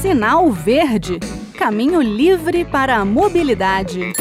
Sinal Verde Caminho livre para a mobilidade.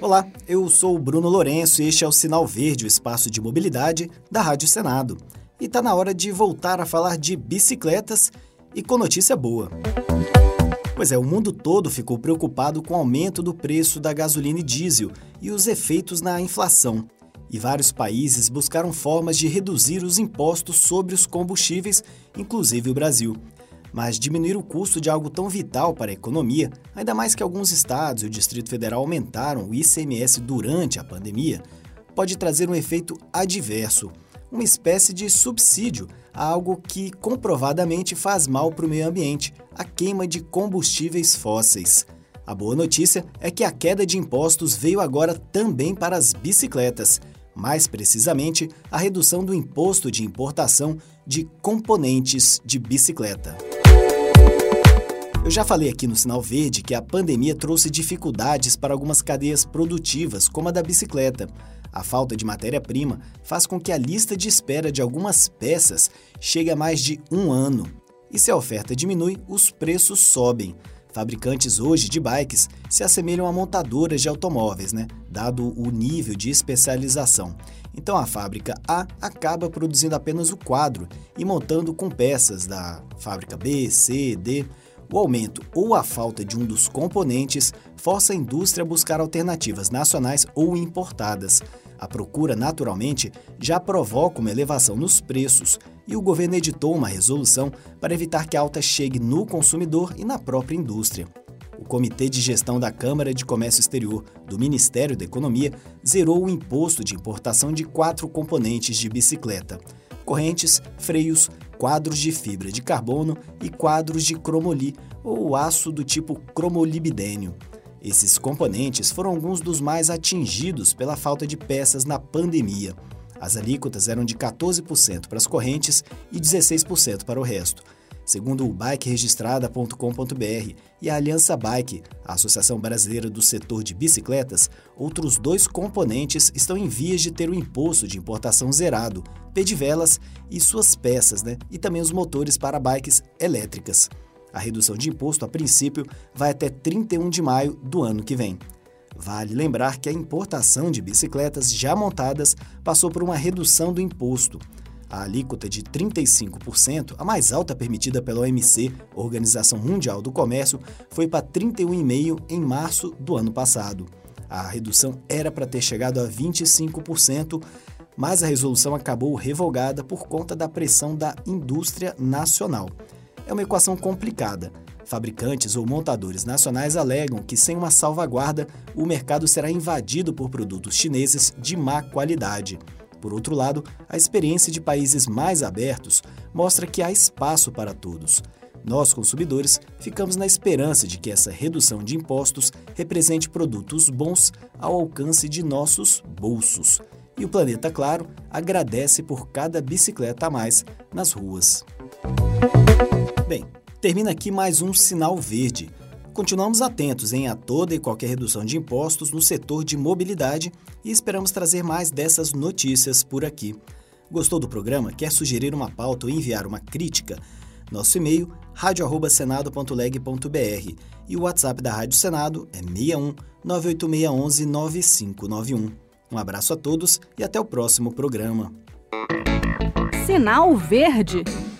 Olá, eu sou o Bruno Lourenço e este é o Sinal Verde, o espaço de mobilidade da Rádio Senado. E está na hora de voltar a falar de bicicletas e com notícia boa. Pois é, o mundo todo ficou preocupado com o aumento do preço da gasolina e diesel e os efeitos na inflação. E vários países buscaram formas de reduzir os impostos sobre os combustíveis, inclusive o Brasil. Mas diminuir o custo de algo tão vital para a economia, ainda mais que alguns estados e o Distrito Federal aumentaram o ICMS durante a pandemia, pode trazer um efeito adverso, uma espécie de subsídio a algo que comprovadamente faz mal para o meio ambiente, a queima de combustíveis fósseis. A boa notícia é que a queda de impostos veio agora também para as bicicletas, mais precisamente a redução do imposto de importação de componentes de bicicleta. Eu já falei aqui no Sinal Verde que a pandemia trouxe dificuldades para algumas cadeias produtivas, como a da bicicleta. A falta de matéria-prima faz com que a lista de espera de algumas peças chegue a mais de um ano. E se a oferta diminui, os preços sobem. Fabricantes hoje de bikes se assemelham a montadoras de automóveis, né? dado o nível de especialização. Então a fábrica A acaba produzindo apenas o quadro e montando com peças da fábrica B, C, D. O aumento ou a falta de um dos componentes força a indústria a buscar alternativas nacionais ou importadas. A procura, naturalmente, já provoca uma elevação nos preços e o governo editou uma resolução para evitar que a alta chegue no consumidor e na própria indústria. O Comitê de Gestão da Câmara de Comércio Exterior do Ministério da Economia zerou o imposto de importação de quatro componentes de bicicleta: correntes, freios, quadros de fibra de carbono e quadros de cromoli, ou aço do tipo cromolibdênio. Esses componentes foram alguns dos mais atingidos pela falta de peças na pandemia. As alíquotas eram de 14% para as correntes e 16% para o resto. Segundo o bikeregistrada.com.br e a Aliança Bike, a Associação Brasileira do Setor de Bicicletas, outros dois componentes estão em vias de ter o imposto de importação zerado, pedivelas e suas peças, né? e também os motores para bikes elétricas. A redução de imposto, a princípio, vai até 31 de maio do ano que vem. Vale lembrar que a importação de bicicletas já montadas passou por uma redução do imposto. A alíquota de 35%, a mais alta permitida pela OMC, Organização Mundial do Comércio, foi para 31,5% em março do ano passado. A redução era para ter chegado a 25%, mas a resolução acabou revogada por conta da pressão da indústria nacional. É uma equação complicada. Fabricantes ou montadores nacionais alegam que, sem uma salvaguarda, o mercado será invadido por produtos chineses de má qualidade. Por outro lado, a experiência de países mais abertos mostra que há espaço para todos. Nós, consumidores, ficamos na esperança de que essa redução de impostos represente produtos bons ao alcance de nossos bolsos. E o Planeta Claro agradece por cada bicicleta a mais nas ruas. Bem, termina aqui mais um sinal verde. Continuamos atentos em a toda e qualquer redução de impostos no setor de mobilidade e esperamos trazer mais dessas notícias por aqui. Gostou do programa? Quer sugerir uma pauta ou enviar uma crítica? Nosso e-mail radio@senado.leg.br e o WhatsApp da Rádio Senado é 61 98611 9591. Um abraço a todos e até o próximo programa. Sinal Verde